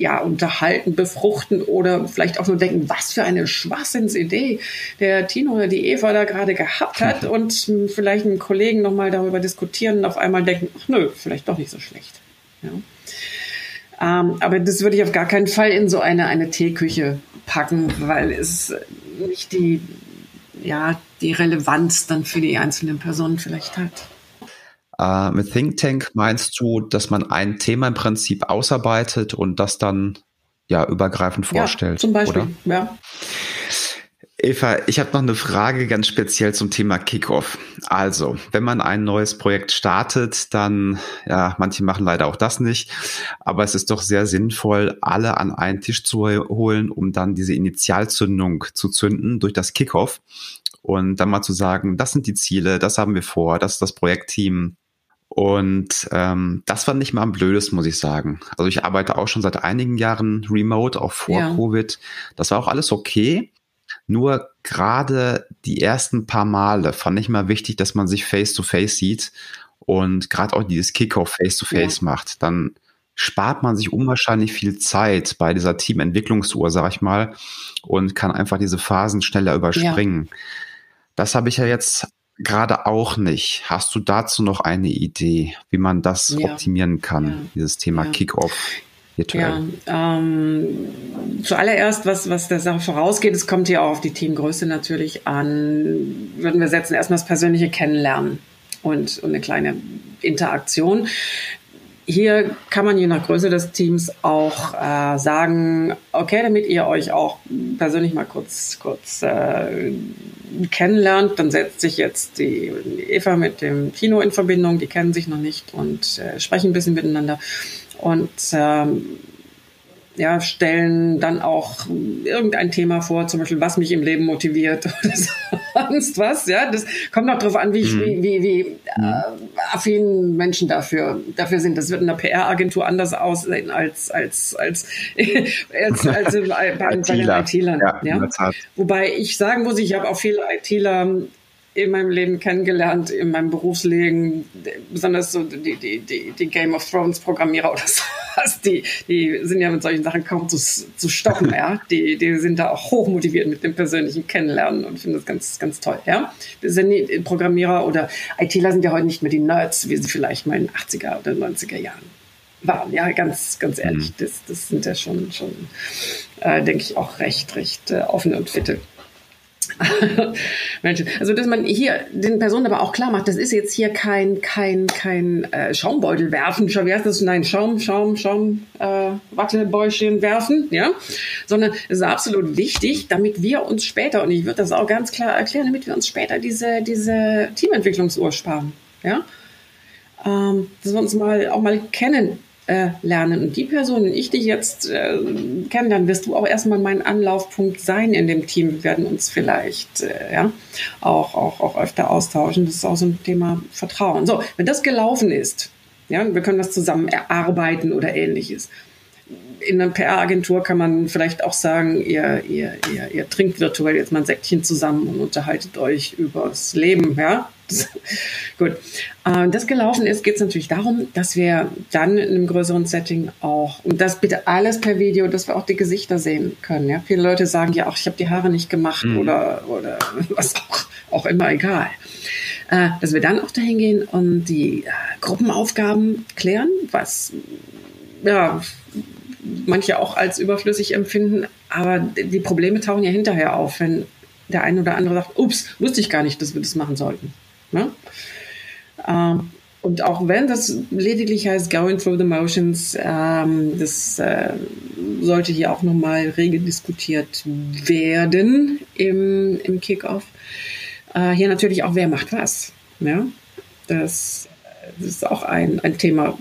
ja, unterhalten, befruchten oder vielleicht auch nur denken, was für eine Schwachsinnsidee der Tino oder die Eva da gerade gehabt hat [LAUGHS] und vielleicht einen Kollegen nochmal darüber diskutieren und auf einmal denken, ach nö, vielleicht doch nicht so schlecht. Ja. Ähm, aber das würde ich auf gar keinen Fall in so eine, eine Teeküche packen, weil es nicht die, ja, die Relevanz dann für die einzelnen Personen vielleicht hat. Äh, mit Think Tank meinst du, dass man ein Thema im Prinzip ausarbeitet und das dann ja übergreifend vorstellt? Ja, zum Beispiel, oder? ja. Eva, ich habe noch eine Frage ganz speziell zum Thema Kickoff. Also, wenn man ein neues Projekt startet, dann, ja, manche machen leider auch das nicht, aber es ist doch sehr sinnvoll, alle an einen Tisch zu holen, um dann diese Initialzündung zu zünden durch das Kickoff und dann mal zu sagen, das sind die Ziele, das haben wir vor, das ist das Projektteam. Und ähm, das fand ich mal am blödesten, muss ich sagen. Also ich arbeite auch schon seit einigen Jahren remote, auch vor ja. Covid. Das war auch alles okay. Nur gerade die ersten paar Male fand ich mal wichtig, dass man sich face to face sieht und gerade auch dieses Kickoff face to face ja. macht. Dann spart man sich unwahrscheinlich viel Zeit bei dieser Teamentwicklungsuhr, sag ich mal, und kann einfach diese Phasen schneller überspringen. Ja. Das habe ich ja jetzt gerade auch nicht. Hast du dazu noch eine Idee, wie man das ja. optimieren kann, ja. dieses Thema ja. Kickoff? Virtuell. Ja, ähm, zuallererst, was, was der Sache vorausgeht, es kommt hier auch auf die Teamgröße natürlich an, würden wir setzen erstmal das persönliche Kennenlernen und, und eine kleine Interaktion. Hier kann man je nach Größe des Teams auch äh, sagen, okay, damit ihr euch auch persönlich mal kurz, kurz äh, kennenlernt, dann setzt sich jetzt die Eva mit dem Kino in Verbindung, die kennen sich noch nicht und äh, sprechen ein bisschen miteinander. Und ähm, ja, stellen dann auch irgendein Thema vor, zum Beispiel, was mich im Leben motiviert [LAUGHS] oder sonst was. Ja, das kommt auch darauf an, wie, mhm. wie, wie, wie mhm. äh, affin Menschen dafür, dafür sind. Das wird in der PR-Agentur anders aussehen als, als, als, [LAUGHS] als, als bei, bei den [LAUGHS] IT-Lern. Ja, ja. Wobei ich sagen muss, ich habe auch viele ITler in meinem Leben kennengelernt, in meinem Berufsleben, besonders so die, die, die, die Game of Thrones Programmierer oder sowas, die, die sind ja mit solchen Sachen kaum zu, zu stoppen, ja. Die, die sind da auch hochmotiviert mit dem persönlichen Kennenlernen und finden das ganz, ganz toll, ja. Wir sind die Programmierer oder ITler sind ja heute nicht mehr die Nerds, wie sie vielleicht mal in den 80er oder 90er Jahren waren, ja, ganz, ganz ehrlich. Mhm. Das, das sind ja schon, schon äh, denke ich, auch recht, recht äh, offene und fitte [LAUGHS] Menschen. Also, dass man hier den Personen aber auch klar macht, das ist jetzt hier kein, kein, kein äh, Schaumbeutel werfen, wie heißt das? Nein, Schaum, Schaum, Schaum, äh, Wattebäuschen werfen, ja, sondern es ist absolut wichtig, damit wir uns später, und ich würde das auch ganz klar erklären, damit wir uns später diese, diese Teamentwicklungsuhr sparen, ja, ähm, dass wir uns mal auch mal kennen lernen. Und die Person, die ich dich jetzt äh, kennenlernen, wirst du auch erstmal mein Anlaufpunkt sein in dem Team. Wir werden uns vielleicht äh, ja, auch, auch, auch öfter austauschen. Das ist auch so ein Thema Vertrauen. So, wenn das gelaufen ist, ja, wir können das zusammen erarbeiten oder ähnliches. In einer PR-Agentur kann man vielleicht auch sagen, ihr, ihr, ihr, ihr trinkt virtuell jetzt mal ein Säckchen zusammen und unterhaltet euch übers Leben, ja [LAUGHS] Gut. Äh, das gelaufen ist, geht es natürlich darum, dass wir dann in einem größeren Setting auch, und das bitte alles per Video, dass wir auch die Gesichter sehen können. Ja? Viele Leute sagen ja auch, ich habe die Haare nicht gemacht mhm. oder, oder [LAUGHS] was auch, auch immer egal. Äh, dass wir dann auch dahin gehen und die äh, Gruppenaufgaben klären, was ja, manche auch als überflüssig empfinden, aber die Probleme tauchen ja hinterher auf, wenn der eine oder andere sagt, ups, wusste ich gar nicht, dass wir das machen sollten. Ne? Ähm, und auch wenn das lediglich heißt Going Through the Motions, ähm, das äh, sollte hier auch nochmal rege diskutiert werden im, im Kickoff. Äh, hier natürlich auch, wer macht was. Ja? Das, das ist auch ein, ein Thema.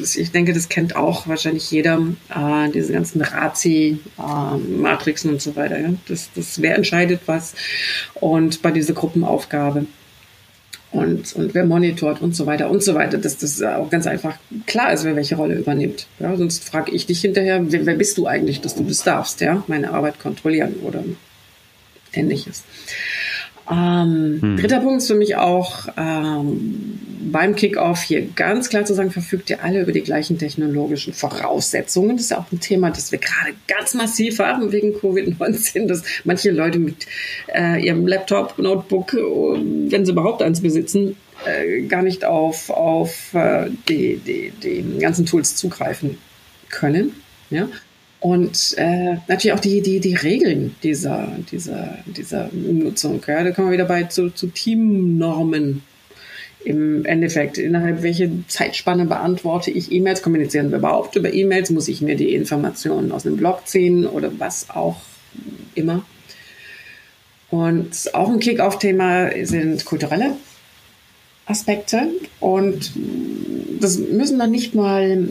Ich denke, das kennt auch wahrscheinlich jeder, äh, diese ganzen Razi, äh, und so weiter. Ja? Das, das, wer entscheidet was und bei dieser Gruppenaufgabe und, und wer monitort und so weiter und so weiter, dass das auch ganz einfach klar ist, wer welche Rolle übernimmt. Ja, sonst frage ich dich hinterher, wer, wer bist du eigentlich, dass du das darfst, ja, meine Arbeit kontrollieren oder ähnliches. Ähm, hm. Dritter Punkt ist für mich auch ähm, beim Kickoff hier ganz klar zu sagen, verfügt ihr alle über die gleichen technologischen Voraussetzungen. Das ist ja auch ein Thema, das wir gerade ganz massiv haben wegen Covid-19, dass manche Leute mit äh, ihrem Laptop, Notebook, wenn sie überhaupt eins besitzen, äh, gar nicht auf, auf äh, die, die, die ganzen Tools zugreifen können. Ja? Und äh, natürlich auch die, die, die Regeln dieser, dieser, dieser Nutzung. Ja? Da kommen wir wieder bei zu, zu Teamnormen im Endeffekt. Innerhalb welche Zeitspanne beantworte ich E-Mails? Kommunizieren wir überhaupt über E-Mails? Muss ich mir die Informationen aus einem Blog ziehen oder was auch immer? Und auch ein Kick-Off-Thema sind kulturelle Aspekte. Und das müssen dann nicht mal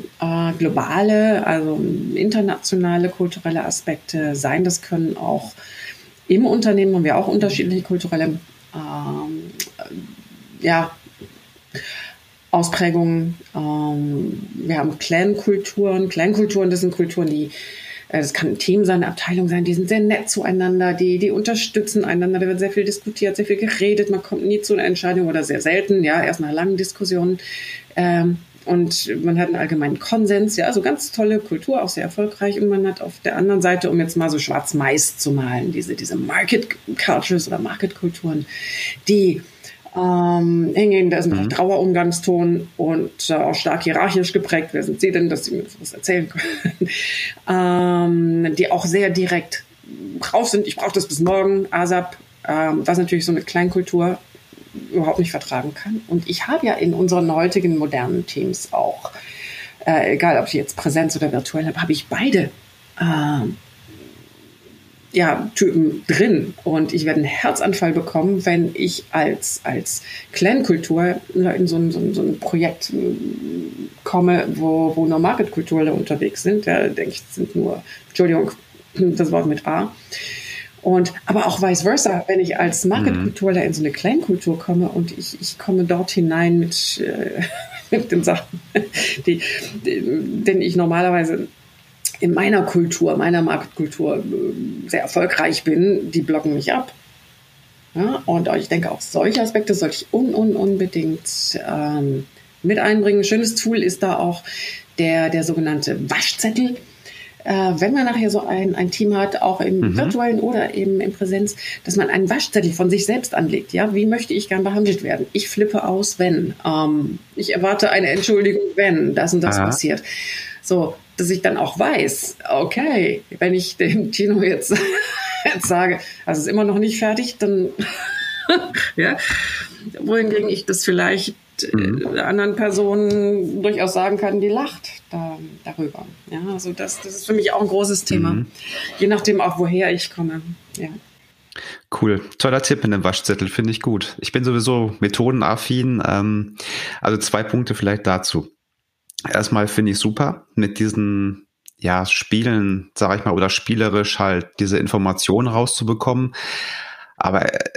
globale, also internationale kulturelle Aspekte sein. Das können auch im Unternehmen haben wir auch unterschiedliche kulturelle ähm, ja, Ausprägungen. Ähm, wir haben Clan-Kulturen. Clan-Kulturen, das sind Kulturen, die äh, das kann ein Team sein, eine Abteilung sein, die sind sehr nett zueinander, die, die unterstützen einander, da wird sehr viel diskutiert, sehr viel geredet, man kommt nie zu einer Entscheidung oder sehr selten, ja, erst nach langen Diskussionen. Ähm, und man hat einen allgemeinen Konsens, ja, also ganz tolle Kultur, auch sehr erfolgreich. Und man hat auf der anderen Seite, um jetzt mal so schwarz-mais zu malen, diese, diese Market Cultures oder Market Kulturen, die ähm, hingehen. Da ist ein mhm. Trauerumgangston und äh, auch stark hierarchisch geprägt. Wer sind Sie denn, dass Sie mir das erzählen können? [LAUGHS] ähm, die auch sehr direkt drauf sind. Ich brauche das bis morgen, ASAP, ähm, was natürlich so eine Kleinkultur überhaupt nicht vertragen kann. Und ich habe ja in unseren heutigen modernen Teams auch, äh, egal ob ich jetzt Präsenz oder virtuell habe, habe ich beide äh, ja, Typen drin. Und ich werde einen Herzanfall bekommen, wenn ich als, als Clan-Kultur in so ein, so, ein, so ein Projekt hm, komme, wo, wo nur Market-Kulturler unterwegs sind. Ja, denke ich, sind nur, Entschuldigung, das Wort mit A. Und, aber auch vice versa, wenn ich als Market-Kulturler in so eine Clan-Kultur komme und ich, ich komme dort hinein mit, äh, [LAUGHS] mit den Sachen, die, die, denen ich normalerweise in meiner Kultur, meiner Marktkultur äh, sehr erfolgreich bin, die blocken mich ab. Ja, und ich denke, auch solche Aspekte sollte ich un, un, unbedingt ähm, mit einbringen. Ein schönes Tool ist da auch der, der sogenannte Waschzettel. Äh, wenn man nachher so ein, ein Team hat, auch im mhm. virtuellen oder eben in Präsenz, dass man einen Waschzettel von sich selbst anlegt. Ja, wie möchte ich gern behandelt werden? Ich flippe aus, wenn. Ähm, ich erwarte eine Entschuldigung, wenn das und das Aha. passiert. So, dass ich dann auch weiß, okay, wenn ich dem [LAUGHS] Tino jetzt, jetzt sage, also ist immer noch nicht fertig, dann [LAUGHS] ja, wohingegen ich das vielleicht mhm. äh, anderen Personen durchaus sagen kann, die lacht da, darüber. Ja, also das, das ist für mich auch ein großes Thema. Mhm. Je nachdem auch, woher ich komme. Ja. Cool. Toller Tipp in dem Waschzettel, finde ich gut. Ich bin sowieso methodenaffin. Ähm, also zwei Punkte vielleicht dazu erstmal finde ich super mit diesen ja, Spielen, sag ich mal, oder spielerisch halt diese Informationen rauszubekommen. Aber äh,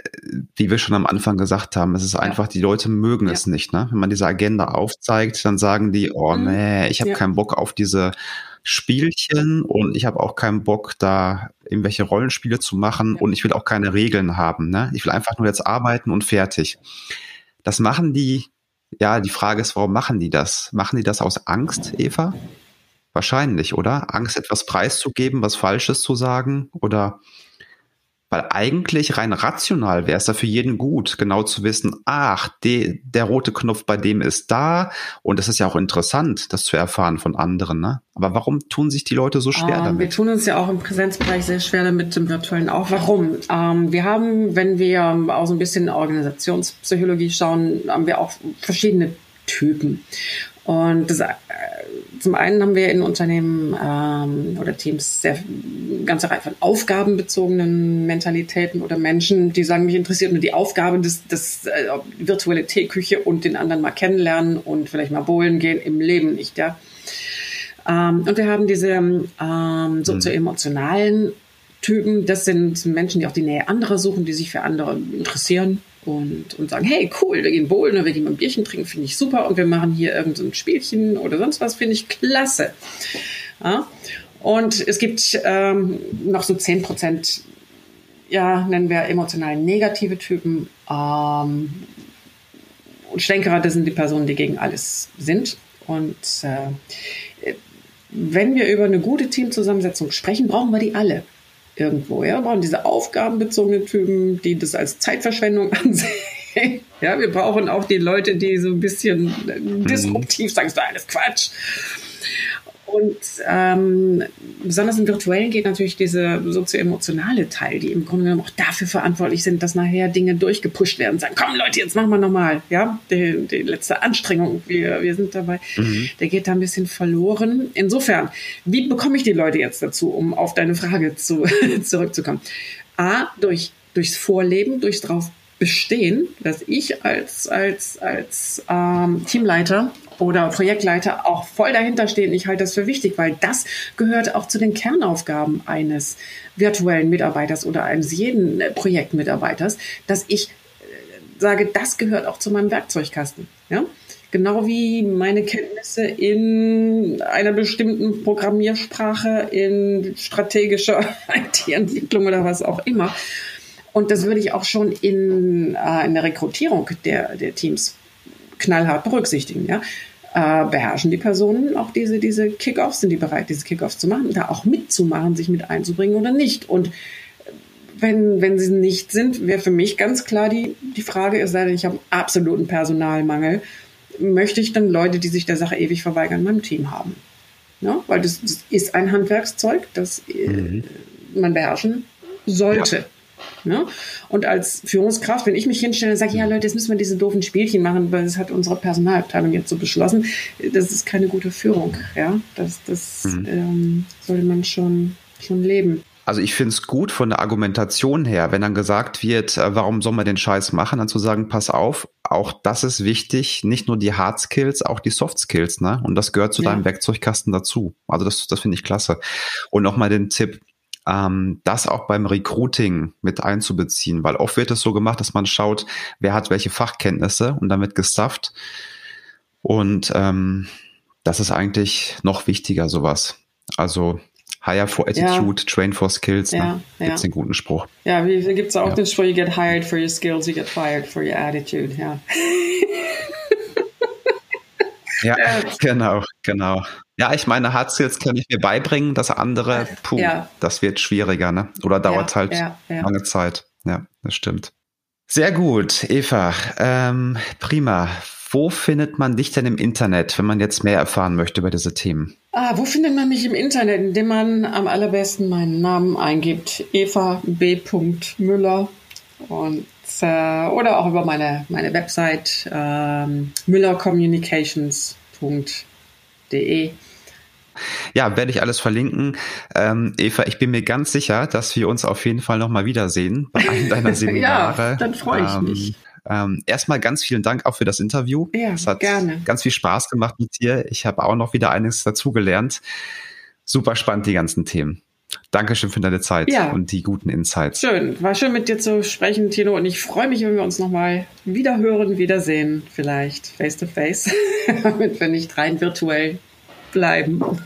wie wir schon am Anfang gesagt haben, es ist ja. einfach, die Leute mögen ja. es nicht. Ne? Wenn man diese Agenda aufzeigt, dann sagen die, oh mhm. nee, ich habe ja. keinen Bock auf diese Spielchen und ich habe auch keinen Bock, da irgendwelche Rollenspiele zu machen und ich will auch keine Regeln haben. Ne? Ich will einfach nur jetzt arbeiten und fertig. Das machen die ja, die Frage ist, warum machen die das? Machen die das aus Angst, Eva? Wahrscheinlich, oder? Angst, etwas preiszugeben, was Falsches zu sagen? Oder weil eigentlich rein rational wäre es da für jeden gut, genau zu wissen, ach, de, der rote Knopf bei dem ist da. Und es ist ja auch interessant, das zu erfahren von anderen. Ne? Aber warum tun sich die Leute so schwer ähm, damit? Wir tun uns ja auch im Präsenzbereich sehr schwer damit, im virtuellen auch. Warum? Ähm, wir haben, wenn wir auch so ein bisschen Organisationspsychologie schauen, haben wir auch verschiedene Typen. Und das, äh, zum einen haben wir in Unternehmen ähm, oder Teams sehr ganze Reihe von aufgabenbezogenen Mentalitäten oder Menschen, die sagen, mich interessiert nur die Aufgabe des, des äh, virtuelle Teeküche und den anderen mal kennenlernen und vielleicht mal bowlen gehen im Leben nicht, ja. Ähm, und wir haben diese ähm, sozioemotionalen Typen, das sind Menschen, die auch die Nähe anderer suchen, die sich für andere interessieren und, und sagen, hey, cool, wir gehen bowlen oder wir gehen mal ein Bierchen trinken, finde ich super und wir machen hier irgendein Spielchen oder sonst was, finde ich klasse. Ja? Und es gibt ähm, noch so 10 Prozent, ja, nennen wir emotional negative Typen. Ähm, und Schlenkerer, das sind die Personen, die gegen alles sind. Und äh, wenn wir über eine gute Teamzusammensetzung sprechen, brauchen wir die alle irgendwo. Ja, wir brauchen diese aufgabenbezogenen Typen, die das als Zeitverschwendung [LAUGHS] ansehen. Ja, wir brauchen auch die Leute, die so ein bisschen mhm. disruptiv sagen, das ist alles Quatsch. Und ähm, besonders im Virtuellen geht natürlich dieser sozioemotionale Teil, die im Grunde genommen auch dafür verantwortlich sind, dass nachher Dinge durchgepusht werden. Sagen, komm Leute, jetzt machen wir nochmal. Ja, die, die letzte Anstrengung, wir, wir sind dabei, mhm. der geht da ein bisschen verloren. Insofern, wie bekomme ich die Leute jetzt dazu, um auf deine Frage zu, [LAUGHS] zurückzukommen? A, durch, durchs Vorleben, durchs drauf bestehen, dass ich als, als, als ähm, Teamleiter oder Projektleiter auch voll dahinter stehe. Und ich halte das für wichtig, weil das gehört auch zu den Kernaufgaben eines virtuellen Mitarbeiters oder eines jeden Projektmitarbeiters, dass ich äh, sage, das gehört auch zu meinem Werkzeugkasten. Ja? Genau wie meine Kenntnisse in einer bestimmten Programmiersprache, in strategischer [LAUGHS] IT-Entwicklung oder was auch immer. Und das würde ich auch schon in, äh, in der Rekrutierung der, der Teams knallhart berücksichtigen. Ja? Äh, beherrschen die Personen auch diese, diese Kickoffs? Sind die bereit, diese Kickoffs zu machen, da auch mitzumachen, sich mit einzubringen oder nicht? Und wenn, wenn sie nicht sind, wäre für mich ganz klar die, die Frage, es sei denn, ich habe absoluten Personalmangel, möchte ich dann Leute, die sich der Sache ewig verweigern, in meinem Team haben? Ja? Weil das, das ist ein Handwerkszeug, das äh, mhm. man beherrschen sollte. Ja. Ne? Und als Führungskraft, wenn ich mich hinstelle und sage, ja Leute, jetzt müssen wir diese doofen Spielchen machen, weil das hat unsere Personalabteilung jetzt so beschlossen, das ist keine gute Führung. Ja? Das, das mhm. ähm, sollte man schon, schon leben. Also ich finde es gut von der Argumentation her, wenn dann gesagt wird, äh, warum soll man den Scheiß machen, dann zu sagen, pass auf, auch das ist wichtig, nicht nur die Hard Skills, auch die Soft Skills, ne? Und das gehört zu ja. deinem Werkzeugkasten dazu. Also das, das finde ich klasse. Und nochmal den Tipp, ähm, das auch beim Recruiting mit einzubeziehen, weil oft wird es so gemacht, dass man schaut, wer hat welche Fachkenntnisse und damit gestafft. Und ähm, das ist eigentlich noch wichtiger, sowas. Also Hire for Attitude, ja. Train for Skills. Ne? Ja, ne? Gibt es ja. den guten Spruch. Ja, wie gibt es auch ja. den Spruch, you get hired for your skills, you get fired for your attitude. Ja, ja [LAUGHS] [LAUGHS] genau, genau. Ja, ich meine, Hard Skills kann ich mir beibringen, das andere, puh, ja. das wird schwieriger, ne? Oder dauert ja, halt ja, lange Zeit. Ja, das stimmt. Sehr gut, Eva. Ähm, prima. Wo findet man dich denn im Internet, wenn man jetzt mehr erfahren möchte über diese Themen? Ah, wo findet man mich im Internet? Indem man am allerbesten meinen Namen eingibt. Eva B. Müller. Und, äh, oder auch über meine, meine Website ähm, müllercommunications.de. Ja, werde ich alles verlinken. Ähm, Eva, ich bin mir ganz sicher, dass wir uns auf jeden Fall nochmal wiedersehen bei einem [LAUGHS] deiner Seminare. ja, dann freue ich ähm, mich. Ähm, erstmal ganz vielen Dank auch für das Interview. Ja, es hat gerne. ganz viel Spaß gemacht mit dir. Ich habe auch noch wieder einiges dazugelernt. Super spannend, die ganzen Themen. Dankeschön für deine Zeit ja. und die guten Insights. Schön, war schön mit dir zu sprechen, Tino. Und ich freue mich, wenn wir uns nochmal wieder hören, wiedersehen, vielleicht face to face, [LAUGHS] damit wir nicht rein virtuell bleiben. [LAUGHS]